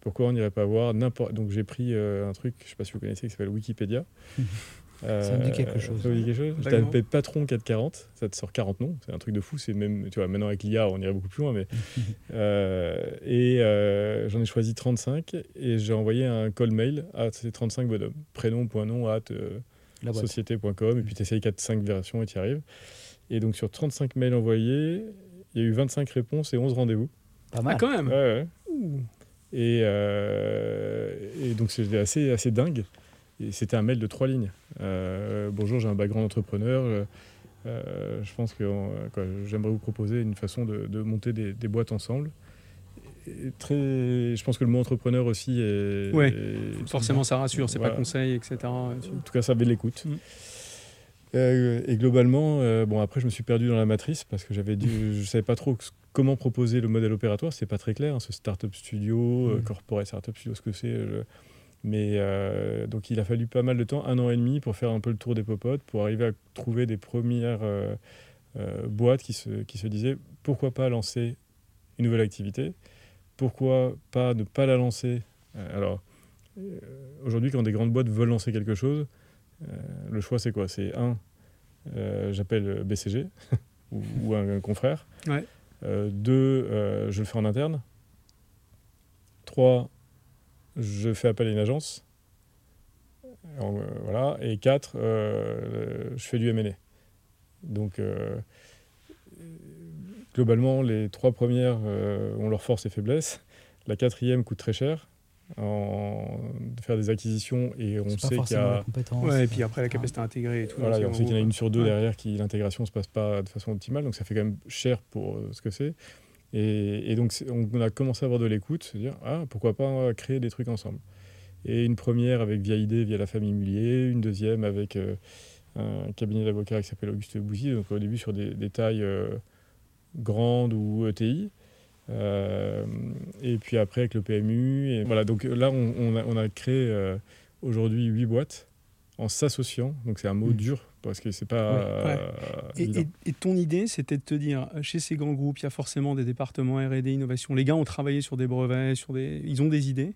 Pourquoi on n'irait pas voir n'importe. Donc, j'ai pris un truc, je ne sais pas si vous connaissez, qui s'appelle Wikipédia. [laughs] ça me dit quelque chose. Ça me dit quelque chose. Je tapé patron 440, ça te sort 40 noms. C'est un truc de fou. C'est même, tu vois, maintenant avec l'IA, on irait beaucoup plus loin. Mais, [laughs] euh, et euh, j'en ai choisi 35 et j'ai envoyé un call mail à ces 35 bonhommes. Prénom, point nom, at euh, société.com. Et puis tu essayes 4-5 versions et tu y arrives. Et donc sur 35 mails envoyés, il y a eu 25 réponses et 11 rendez-vous. Pas mal. Ah, quand même. Ouais, Et, et, donc c'était assez, assez dingue c'était un mail de trois lignes. Euh, bonjour, j'ai un background entrepreneur. Euh, euh, je pense que j'aimerais vous proposer une façon de, monter des, boîtes ensemble. très, je pense que le mot entrepreneur aussi est. Oui, forcément, ça rassure. C'est pas conseil, etc. En tout cas, ça avait de l'écoute. Mm. et globalement, bon après je me suis perdu dans la matrice parce que j'avais je savais pas trop comment proposer le modèle opératoire. C'est pas très clair. Hein, ce startup studio, mm. corporate startup studio, ce que c'est. Mais euh, donc il a fallu pas mal de temps, un an et demi, pour faire un peu le tour des popotes, pour arriver à trouver des premières euh, euh, boîtes qui se, qui se disaient pourquoi pas lancer une nouvelle activité, pourquoi pas ne pas la lancer? alors aujourd'hui, quand des grandes boîtes veulent lancer quelque chose, le choix c'est quoi? C'est un, j'appelle BCG [laughs] ou, un, confrère. deux, je le fais en interne. Trois, je fais appel à une agence. Euh, voilà. Et quatre, euh, je fais du M&A. Donc, euh, globalement, les trois premières ont leurs forces et faiblesses. La quatrième coûte très cher. En, de faire des acquisitions et on sait qu'il y a ouais, et puis après la capacité à intégrer et tout voilà, on sait qu'il y en a une sur deux derrière qui l'intégration se passe pas de façon optimale donc ça fait quand même cher pour ce que c'est et, donc, on a commencé à avoir de l'écoute, se dire, ah, pourquoi pas créer des trucs ensemble. Et une première avec Via ID, via la famille Mullier, une deuxième avec euh, un cabinet d'avocats qui s'appelle Auguste Bouzy, donc au début sur des, tailles euh, grandes ou ETI. Euh, et puis après avec le PMU. Et voilà, donc là, on, a, on a, créé aujourd'hui huit boîtes en s'associant. Donc c'est un mot mmh. dur parce que c'est pas. et, ton idée, c'était de te dire, chez ces grands groupes, il y a forcément des départements R&D, innovation. Les gars ont travaillé sur des brevets, sur des, ils ont des idées.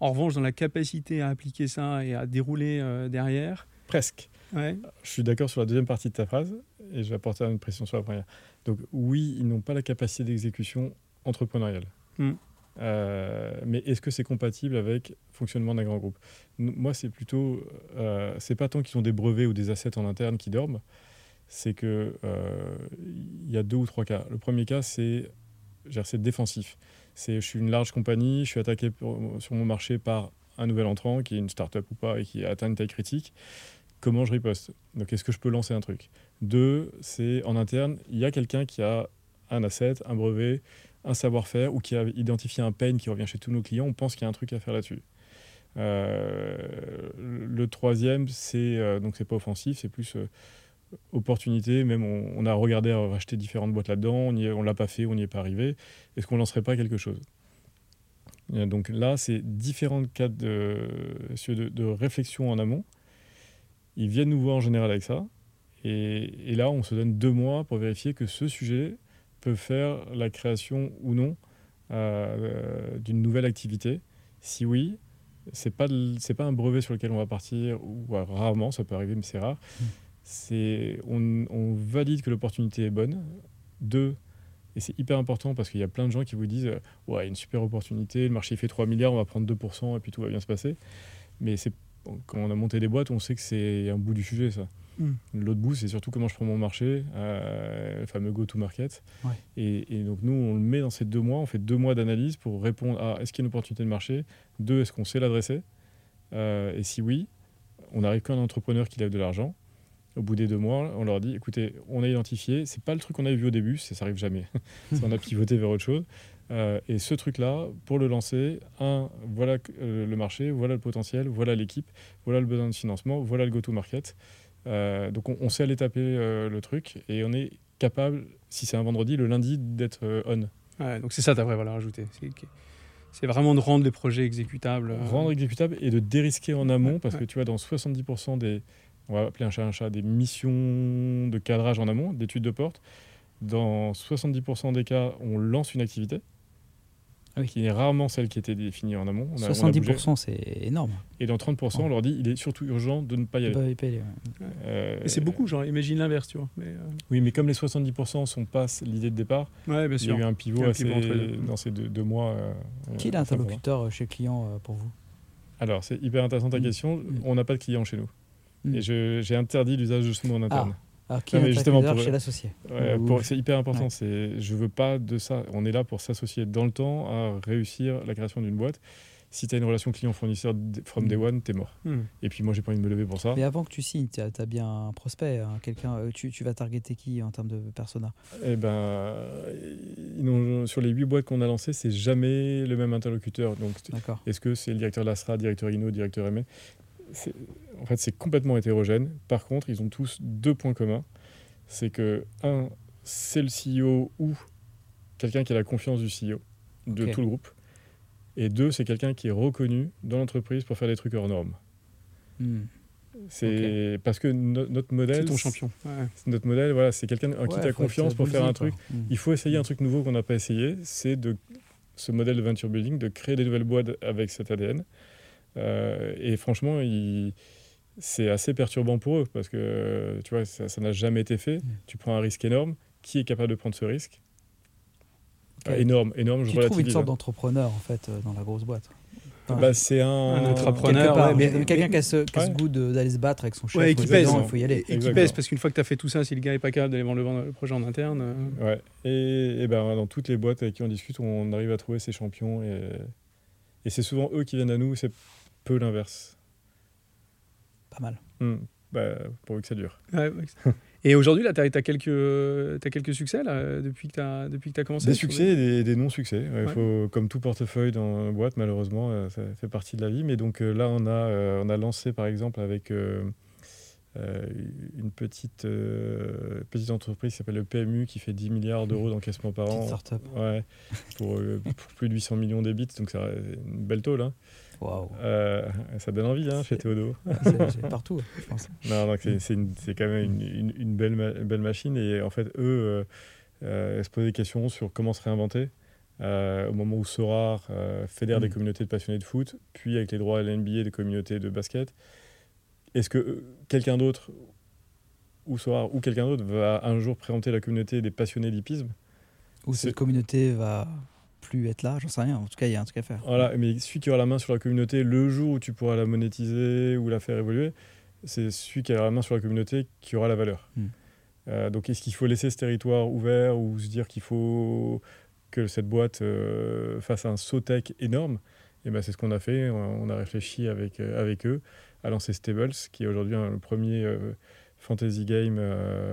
En revanche, dans la capacité à appliquer ça et à dérouler euh, derrière. Presque. Je suis d'accord sur la deuxième partie de ta phrase et je vais apporter une pression sur la première. Donc oui, ils n'ont pas la capacité d'exécution entrepreneuriale. Mmh. Euh, mais est-ce que c'est compatible avec le fonctionnement d'un grand groupe? Moi, c'est plutôt, euh, c'est pas tant qu'ils ont des brevets ou des assets en interne qui dorment, c'est que euh, il y a deux ou trois cas. Le premier cas, c'est c'est défensif. C'est je suis une large compagnie, je suis attaqué sur mon marché par un nouvel entrant qui est une start-up ou pas et qui atteint une taille critique. comment je riposte? Donc, est-ce que je peux lancer un truc? Deux, c'est en interne, il y a quelqu'un qui a un asset, un brevet, un savoir-faire ou qui a identifié un pain qui revient chez tous nos clients. On pense qu'il y a un truc à faire là-dessus. Euh, le troisième, c'est euh, donc c'est pas offensif, c'est plus euh, opportunité. Même on, a regardé à racheter différentes boîtes là-dedans, on l'a pas fait, on n'y est pas arrivé. Est-ce qu'on lancerait pas quelque chose? Donc là, c'est différents cas de, de, réflexion en amont. Ils viennent nous voir en général avec ça. Et, là, on se donne deux mois pour vérifier que ce sujet peut faire la création ou non d'une nouvelle activité. Si oui, c'est pas c'est pas un brevet sur lequel on va partir ou rarement ça peut arriver mais c'est rare hmm. c'est on, valide que l'opportunité est bonne deux et c'est hyper important parce qu'il y a plein de gens qui vous disent ouais une super opportunité le marché fait 3 milliards on va prendre 2% et puis tout va bien se passer mais c'est quand on a monté des boîtes on sait que c'est un bout du sujet ça Hmm. L'autre bout, c'est surtout comment je prends mon marché, euh, le fameux go-to-market. Et, donc, nous, on le met dans ces deux mois. On fait deux mois d'analyse pour répondre à est-ce qu'il y a une opportunité de marché? Deux, est-ce qu'on sait l'adresser? Euh, Et si oui, on arrive qu'un entrepreneur qui lève de l'argent. Au bout des deux mois, on leur dit écoutez, on a identifié, c'est pas le truc qu'on avait vu au début, ça n'arrive jamais. [laughs] on a pivoté vers autre chose. Euh, et ce truc-là, pour le lancer, un, voilà le marché, voilà le potentiel, voilà l'équipe, voilà le besoin de financement, voilà le go-to-market. Euh, donc on, sait aller taper euh, le truc et on est capable, si c'est un vendredi, le lundi, d'être euh, on. donc c'est ça ta vraie valeur ajoutée. C'est vraiment de rendre les projets exécutables. Rendre exécutables et de dérisquer en amont, parce que tu vois, dans 70% des, on va appeler un chat un chat, des missions de cadrage en amont, d'études de porte, dans 70% des cas, on lance une activité ah qui est rarement celle qui était définie en amont. 70%, c'est énorme. Et dans 30%, on leur dit il est surtout urgent de ne pas y aller. Euh, c'est beaucoup, genre, imagine l'inverse, tu vois. Mais euh, Oui, mais comme les 70% sont pas l'idée de départ, ouais, bien sûr. il y a eu un pivot, assez, dans ces deux, mois. Euh, qui est l'interlocuteur chez le client pour vous? Alors, c'est hyper intéressant ta mm. question. Mm. On n'a pas de client chez nous. Mm. Et j'ai interdit l'usage de ce mot en interne. Ah. Alors, qui est justement pour, chez l'associé C'est hyper important. C'est, je veux pas de ça. On est là pour s'associer dans le temps à réussir la création d'une boîte. Si tu as une relation client-fournisseur from day mm. one, tu es mort. Mm. Et puis moi, j'ai pas envie de me lever pour ça. Mais avant que tu signes, tu as, bien un prospect, hein, quelqu'un. Euh, tu, tu, vas targeter qui en termes de persona? Eh ben, sur les huit boîtes qu'on a lancées, c'est jamais le même interlocuteur. Donc, est-ce que c'est le directeur de l'ASRA, directeur INO, directeur ME en fait, c'est complètement hétérogène. Par contre, ils ont tous deux points communs. C'est que, un, c'est le CEO ou quelqu'un qui a la confiance du CEO de tout le groupe. Et deux, c'est quelqu'un qui est reconnu dans l'entreprise pour faire des trucs hors normes. Hmm. C'est parce que notre modèle. C'est ton champion. Notre modèle, voilà, c'est quelqu'un en qui tu as confiance pour faire un truc. Hmm. Il faut essayer un truc nouveau qu'on n'a pas essayé. C'est de ce modèle de venture building, de créer des nouvelles boîtes avec cet ADN. Euh, et franchement, c'est assez perturbant pour eux parce que tu vois, ça n'a jamais été fait. Mm. Tu prends un risque énorme. Qui est capable de prendre ce risque? Énorme, énorme. Tu trouves une sorte d'entrepreneur en fait euh, dans la grosse boîte. bah, c'est un, un entrepreneur, quelqu'un qui a ce, goût d'aller se battre avec son chef. Ouais, qui pèse, il faut y aller. Et qui pèse, parce qu'une fois que tu as fait tout ça, si le gars n'est pas capable d'aller vendre le, projet en interne. Euh, ouais. Et, et ben, dans toutes les boîtes avec qui on discute, on arrive à trouver ces champions. Et, et c'est souvent eux qui viennent à nous. C'est peu l'inverse. Pas mal. Hmm. Bah, pourvu que ça [laughs] dure. et aujourd'hui, là, tu as, quelques, as quelques succès là, depuis que tu as, depuis que as commencé Des succès et des, non-succès. Il faut, comme tout portefeuille dans une boîte, malheureusement, euh, ça fait partie de la vie. Mais donc euh, là, on a, euh, on a lancé, par exemple, avec une petite, petite entreprise qui s'appelle le PMU, qui fait 10 milliards d'euros d'encaissement par an. Ouais, pour, pour, plus de 800 millions d'ébits. Donc, c'est une belle tôle. Hein. Euh, ça donne envie hein, chez Théodo. c'est [laughs] [laughs] partout, je pense. Non, c'est quand même une, une, belle, belle machine. Et en fait, eux euh, euh, se posaient des questions sur comment se réinventer. au moment où Sorar fédère des mm. communautés de passionnés de foot, puis avec les droits à l'NBA des communautés de basket, est-ce que quelqu'un d'autre, ou Sorar, ou quelqu'un d'autre, va un jour présenter la communauté des passionnés d'hippisme Ou cette communauté va plus être là, j'en sais rien. En tout cas, il y a un truc à faire. Voilà, mais celui qui aura la main sur la communauté le jour où tu pourras la monétiser ou la faire évoluer, c'est celui qui aura la main sur la communauté qui aura la valeur. Hmm. Euh, donc, est-ce qu'il faut laisser ce territoire ouvert ou se dire qu'il faut que cette boîte euh, fasse un saut tech énorme? Et ben, c'est ce qu'on a fait. On, a réfléchi avec, avec eux à lancer Stables, qui est aujourd'hui le premier fantasy game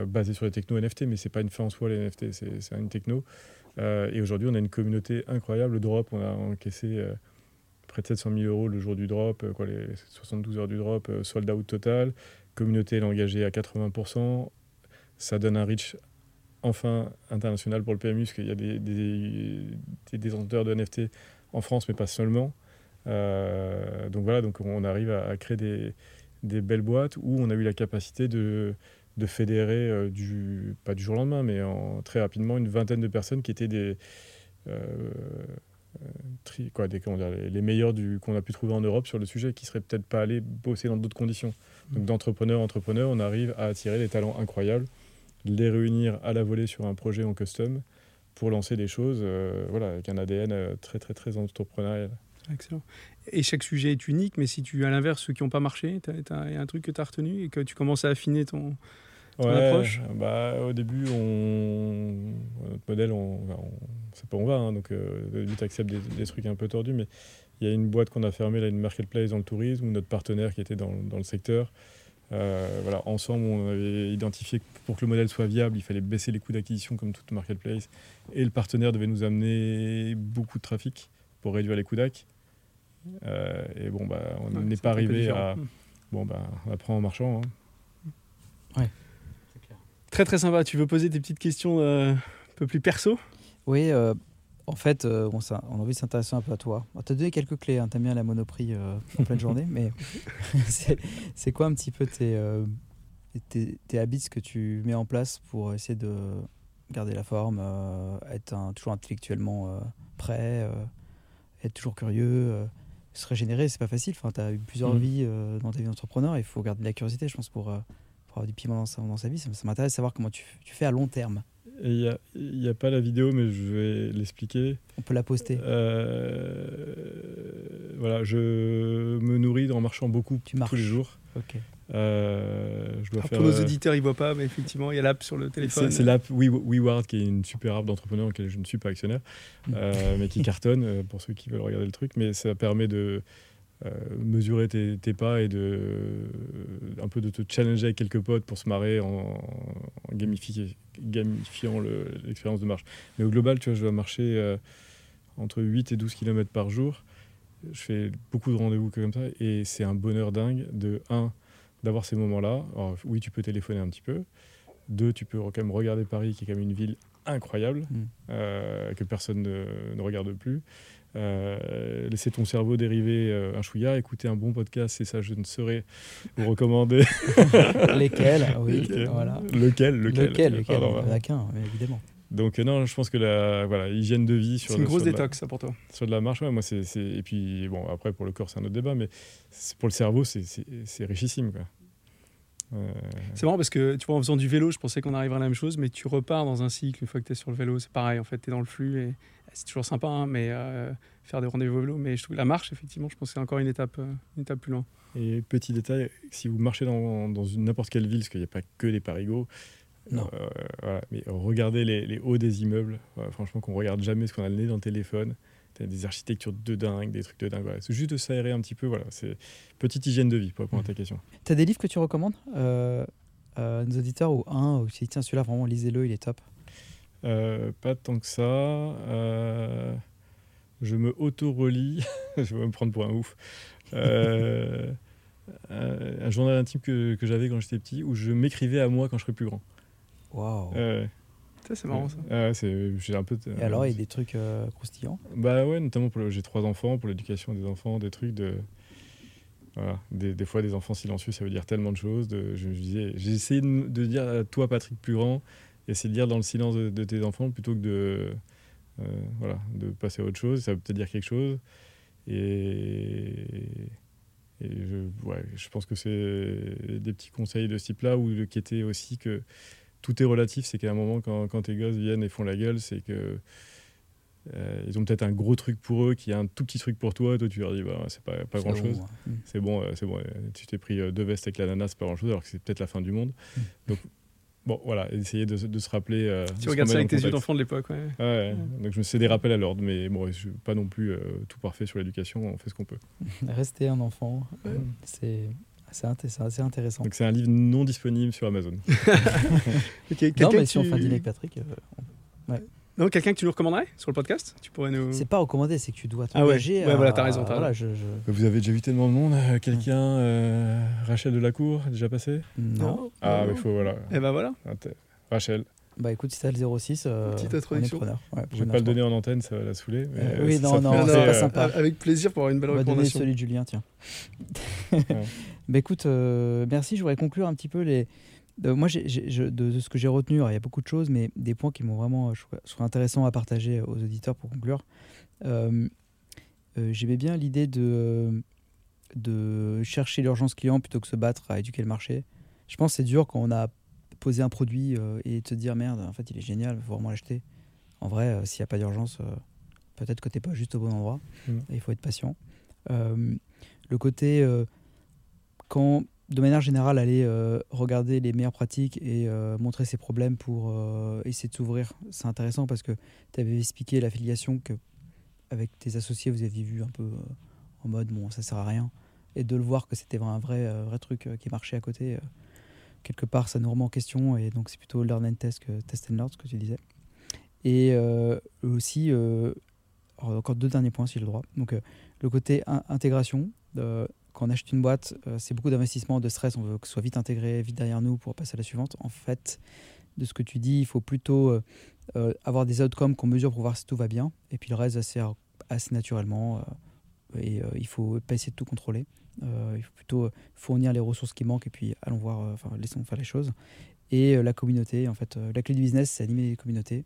basé sur les technos NFT, mais c'est pas une fin en soi les NFT, c'est une techno. Et aujourd'hui, on a une communauté incroyable. Le drop, on a encaissé près de 700 000 euros le jour du drop, quoi, les 72 heures du drop, sold out total. Communauté est engagée à 80%. Ça donne un reach enfin international pour le PMU, parce qu'il y a des, des, détenteurs de NFT en France, mais pas seulement. Euh, donc voilà, donc on arrive à, créer des, belles boîtes où on a eu la capacité de, de fédérer, euh, du, pas du jour au lendemain, mais en, très rapidement, une vingtaine de personnes qui étaient des, euh, tri, quoi, des dire, les, meilleurs qu'on a pu trouver en Europe sur le sujet, qui seraient peut-être pas allés bosser dans d'autres conditions. Donc d'entrepreneur entrepreneur, on arrive à attirer des talents incroyables les réunir à la volée sur un projet en custom pour lancer des choses euh, voilà, avec un ADN euh, très, très, très entrepreneurial. Excellent. Et chaque sujet est unique, mais si tu, à l'inverse, ceux qui n'ont pas marché, il y a un truc que tu as retenu et que tu commences à affiner ton, approche bah, Au début, on, notre modèle, on, on, sait pas où on va, hein, donc euh, vite accepte des, des, trucs un peu tordus, mais il y a une boîte qu'on a fermée, là, une marketplace dans le tourisme, où notre partenaire qui était dans, dans le secteur euh, voilà, ensemble, on avait identifié que pour que le modèle soit viable, il fallait baisser les coûts d'acquisition comme toute marketplace. Et le partenaire devait nous amener beaucoup de trafic pour réduire les coûts d'acquisition. Euh, et bon, bah, on n'est pas arrivé à. Bon, bah, on apprend en marchant. Hein. Ouais. Très très sympa. Tu veux poser des petites questions euh, un peu plus perso? Oui, en fait, euh, bon, ça, on a envie de s'intéresser un peu à toi. On t'a donné quelques clés, hein. t'aimes bien la monoprix euh, en pleine journée, mais [laughs] c'est quoi un petit peu tes, euh, tes, tes, habits que tu mets en place pour essayer de garder la forme, être toujours intellectuellement prêt, être toujours curieux se régénérer, c'est pas facile. Enfin, tu as eu plusieurs mmh. vies dans ta vie d'entrepreneur, il faut garder de la curiosité, je pense, pour, pour avoir du piment dans sa, dans sa vie. Ça, ça m'intéresse de savoir comment tu, tu fais à long terme. Il n'y a, a, pas la vidéo, mais je vais l'expliquer. On peut la poster. Euh, voilà, je me nourris en marchant beaucoup tous les jours. Ok. Euh, je dois faire, pour nos euh, auditeurs, ils ne voient pas, mais effectivement, il y a l'app sur le téléphone. C'est l'app WeWard, qui est une super app d'entrepreneur en laquelle je ne suis pas actionnaire, mm. mais qui cartonne pour ceux qui veulent regarder le truc. Mais ça permet de euh, mesurer tes, pas et de un peu de te challenger avec quelques potes pour se marrer en, gamifiant l'expérience de marche. Mais au global, tu vois, je dois marcher euh, entre 8 et 12 km par jour. Je fais beaucoup de rendez-vous comme ça et c'est un bonheur dingue de 1 d'avoir ces moments-là. Oui, tu peux téléphoner un petit peu. Deux, tu peux quand même regarder Paris, qui est quand même une ville incroyable, mm. euh, que personne ne, ne, regarde plus. Euh, laisser ton cerveau dériver euh, un chouïa, écouter un bon podcast, c'est ça, je ne saurais vous recommander. [laughs] Lesquels Oui, voilà. Lequel Lequel, lequel, lequel qu'un, évidemment. Donc non, je pense que la voilà, hygiène de vie sur. C'est une grosse détox, ça pour toi. Sur de la marche, ouais, moi c'est et puis bon après pour le corps c'est un autre débat, mais pour le cerveau c'est richissime quoi. Euh, c'est marrant parce que tu vois en faisant du vélo, je pensais qu'on arriverait à la même chose, mais tu repars dans un cycle une fois que tu es sur le vélo, c'est pareil en fait, tu es dans le flux et c'est toujours sympa, hein, mais euh, faire des rendez-vous vélo. Mais je trouve la marche, effectivement, je pense que c'est encore une étape, euh, une étape plus loin. Et petit détail, si vous marchez dans, dans n'importe quelle ville, parce qu'il n'y a pas que des parigots, non. Euh, mais regardez les, hauts des immeubles. franchement, qu'on regarde jamais ce qu'on a le nez dans le téléphone. Des architectures de dingue, des trucs de dingue. C'est juste de s'aérer un petit peu. Voilà, c'est petite hygiène de vie pour répondre à ta mmh. question. Tu as des livres que tu recommandes à nos auditeurs ou un ou si tiens celui-là vraiment lisez-le, il est top. Euh, pas tant que ça. Euh, je me auto-relis. [laughs] je vais me prendre pour un ouf. Euh, un journal intime que, que j'avais quand j'étais petit où je m'écrivais à moi quand je serais plus grand. Waouh! C'est marrant ça. j'ai un peu. Et alors, il y a des trucs croustillants? Bah ouais, notamment pour j'ai trois enfants, pour l'éducation des enfants, des trucs de. Voilà. Des, des, fois, des enfants silencieux, ça veut dire tellement de choses. De, je, disais, j'ai essayé de, de, dire à toi, Patrick plus grand, et c'est de lire dans le silence de, tes enfants plutôt que de, euh, voilà, de passer à autre chose. Ça peut peut-être dire quelque chose. Et, et je, ouais, je pense que c'est des petits conseils de ce type-là, ou qui étaient aussi que tout est relatif. C'est qu'à un moment, quand, quand, tes gosses viennent et font la gueule, c'est que euh, ils ont peut-être un gros truc pour eux qui est un tout petit truc pour toi. Toi, tu leur dis, bah, c'est pas, pas grand chose. Mm. C'est bon, c'est bon. Tu t'es pris deux vestes avec l'ananas, c'est pas grand chose, alors que c'est peut-être la fin du monde. Mm. Donc, bon, voilà, essayer de, se rappeler. Euh, tu regardes ça avec tes yeux d'enfant de l'époque, ouais. ouais. Donc je me fais des rappels à l'ordre, mais bon, je suis pas non plus euh, tout parfait sur l'éducation, on fait ce qu'on peut. [laughs] Rester un enfant, c'est. Assez intéressant. Donc c'est un livre non disponible sur Amazon. [laughs] ok, non, mais si on fait un dîner avec Patrick, euh, ouais. Non, quelqu'un que tu nous recommanderais sur le podcast? Tu pourrais nous. C'est pas recommander, c'est que tu dois Ah ouais, ouais voilà, t'as raison. voilà, je, Vous avez déjà vu tellement de monde Quelqu'un, euh, Rachel Delacour, déjà passé? Non. Ah, mais il faut, voilà. Et eh ben voilà. Rachel. Bah écoute, si t'as le 06, euh, petite introduction. Ouais, je vais pas le donner en antenne, ça va la saouler. Mais euh, oui, non, non, c'est pas sympa. Avec plaisir pour avoir une belle On va donner celui de Julien, tiens. [laughs] bah écoute, merci. Je voudrais conclure un petit peu les, moi, de, ce que j'ai retenu, il y a beaucoup de choses, mais des points qui m'ont vraiment, je trouve, intéressants à partager aux auditeurs pour conclure. Euh, euh, j'aimais bien l'idée de, de chercher l'urgence client plutôt que se battre à éduquer le marché. Je pense que c'est dur quand on a posé un produit euh, et te dire merde, en fait, il est génial, il faut vraiment l'acheter. En vrai, s'il n'y a pas d'urgence, peut-être que tu n'es pas juste au bon endroit. Mmh. Il faut être patient. le côté, quand de manière générale, aller euh, regarder les meilleures pratiques et euh, montrer ses problèmes pour euh, essayer de s'ouvrir, c'est intéressant parce que tu avais expliqué l'affiliation que avec tes associés, vous aviez vu un peu en mode bon, ça sert à rien. Et de le voir que c'était un vrai, vrai truc qui marchait à côté, quelque part, ça nous remet en question. Et donc, c'est plutôt learn and test que test and learn, ce que tu disais. Et aussi, encore deux derniers points, si j'ai le droit. Donc, le côté intégration quand on achète une boîte, euh, c'est beaucoup d'investissement, de stress, on veut que ce soit vite intégré, vite derrière nous pour passer à la suivante. En fait, de ce que tu dis, il faut plutôt euh, euh, avoir des outcomes qu'on mesure pour voir si tout va bien, et puis le reste assez, assez naturellement. et il faut pas essayer de tout contrôler. il faut plutôt fournir les ressources qui manquent, et puis allons voir, enfin laissons faire les choses. Et la communauté, en fait, la clé du business, c'est animer les communautés.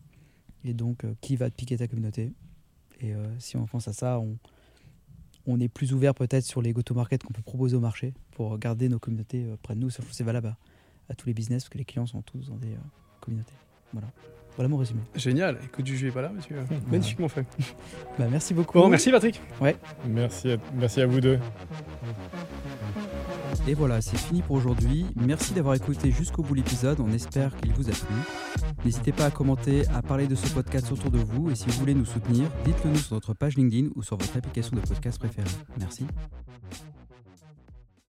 Et donc, qui va piquer ta communauté? Et si on pense à ça, on, on est plus ouvert peut-être sur les go-to-market qu'on peut proposer au marché pour garder nos communautés euh, près de nous. C'est valable à, tous les business parce que les clients sont tous dans des euh, communautés. Voilà. Voilà mon résumé. Génial. Écoute du jeu est pas là, monsieur. Magnifiquement fait. [laughs] bah, merci beaucoup. Bon, merci Patrick. Ouais. Merci merci à vous deux. Et voilà, c'est fini pour aujourd'hui. Merci d'avoir écouté jusqu'au bout l'épisode. On espère qu'il vous a plu. N'hésitez pas à commenter, à parler de ce podcast autour de vous. Et si vous voulez nous soutenir, dites-le nous sur notre page LinkedIn ou sur votre application de podcast préférée. Merci.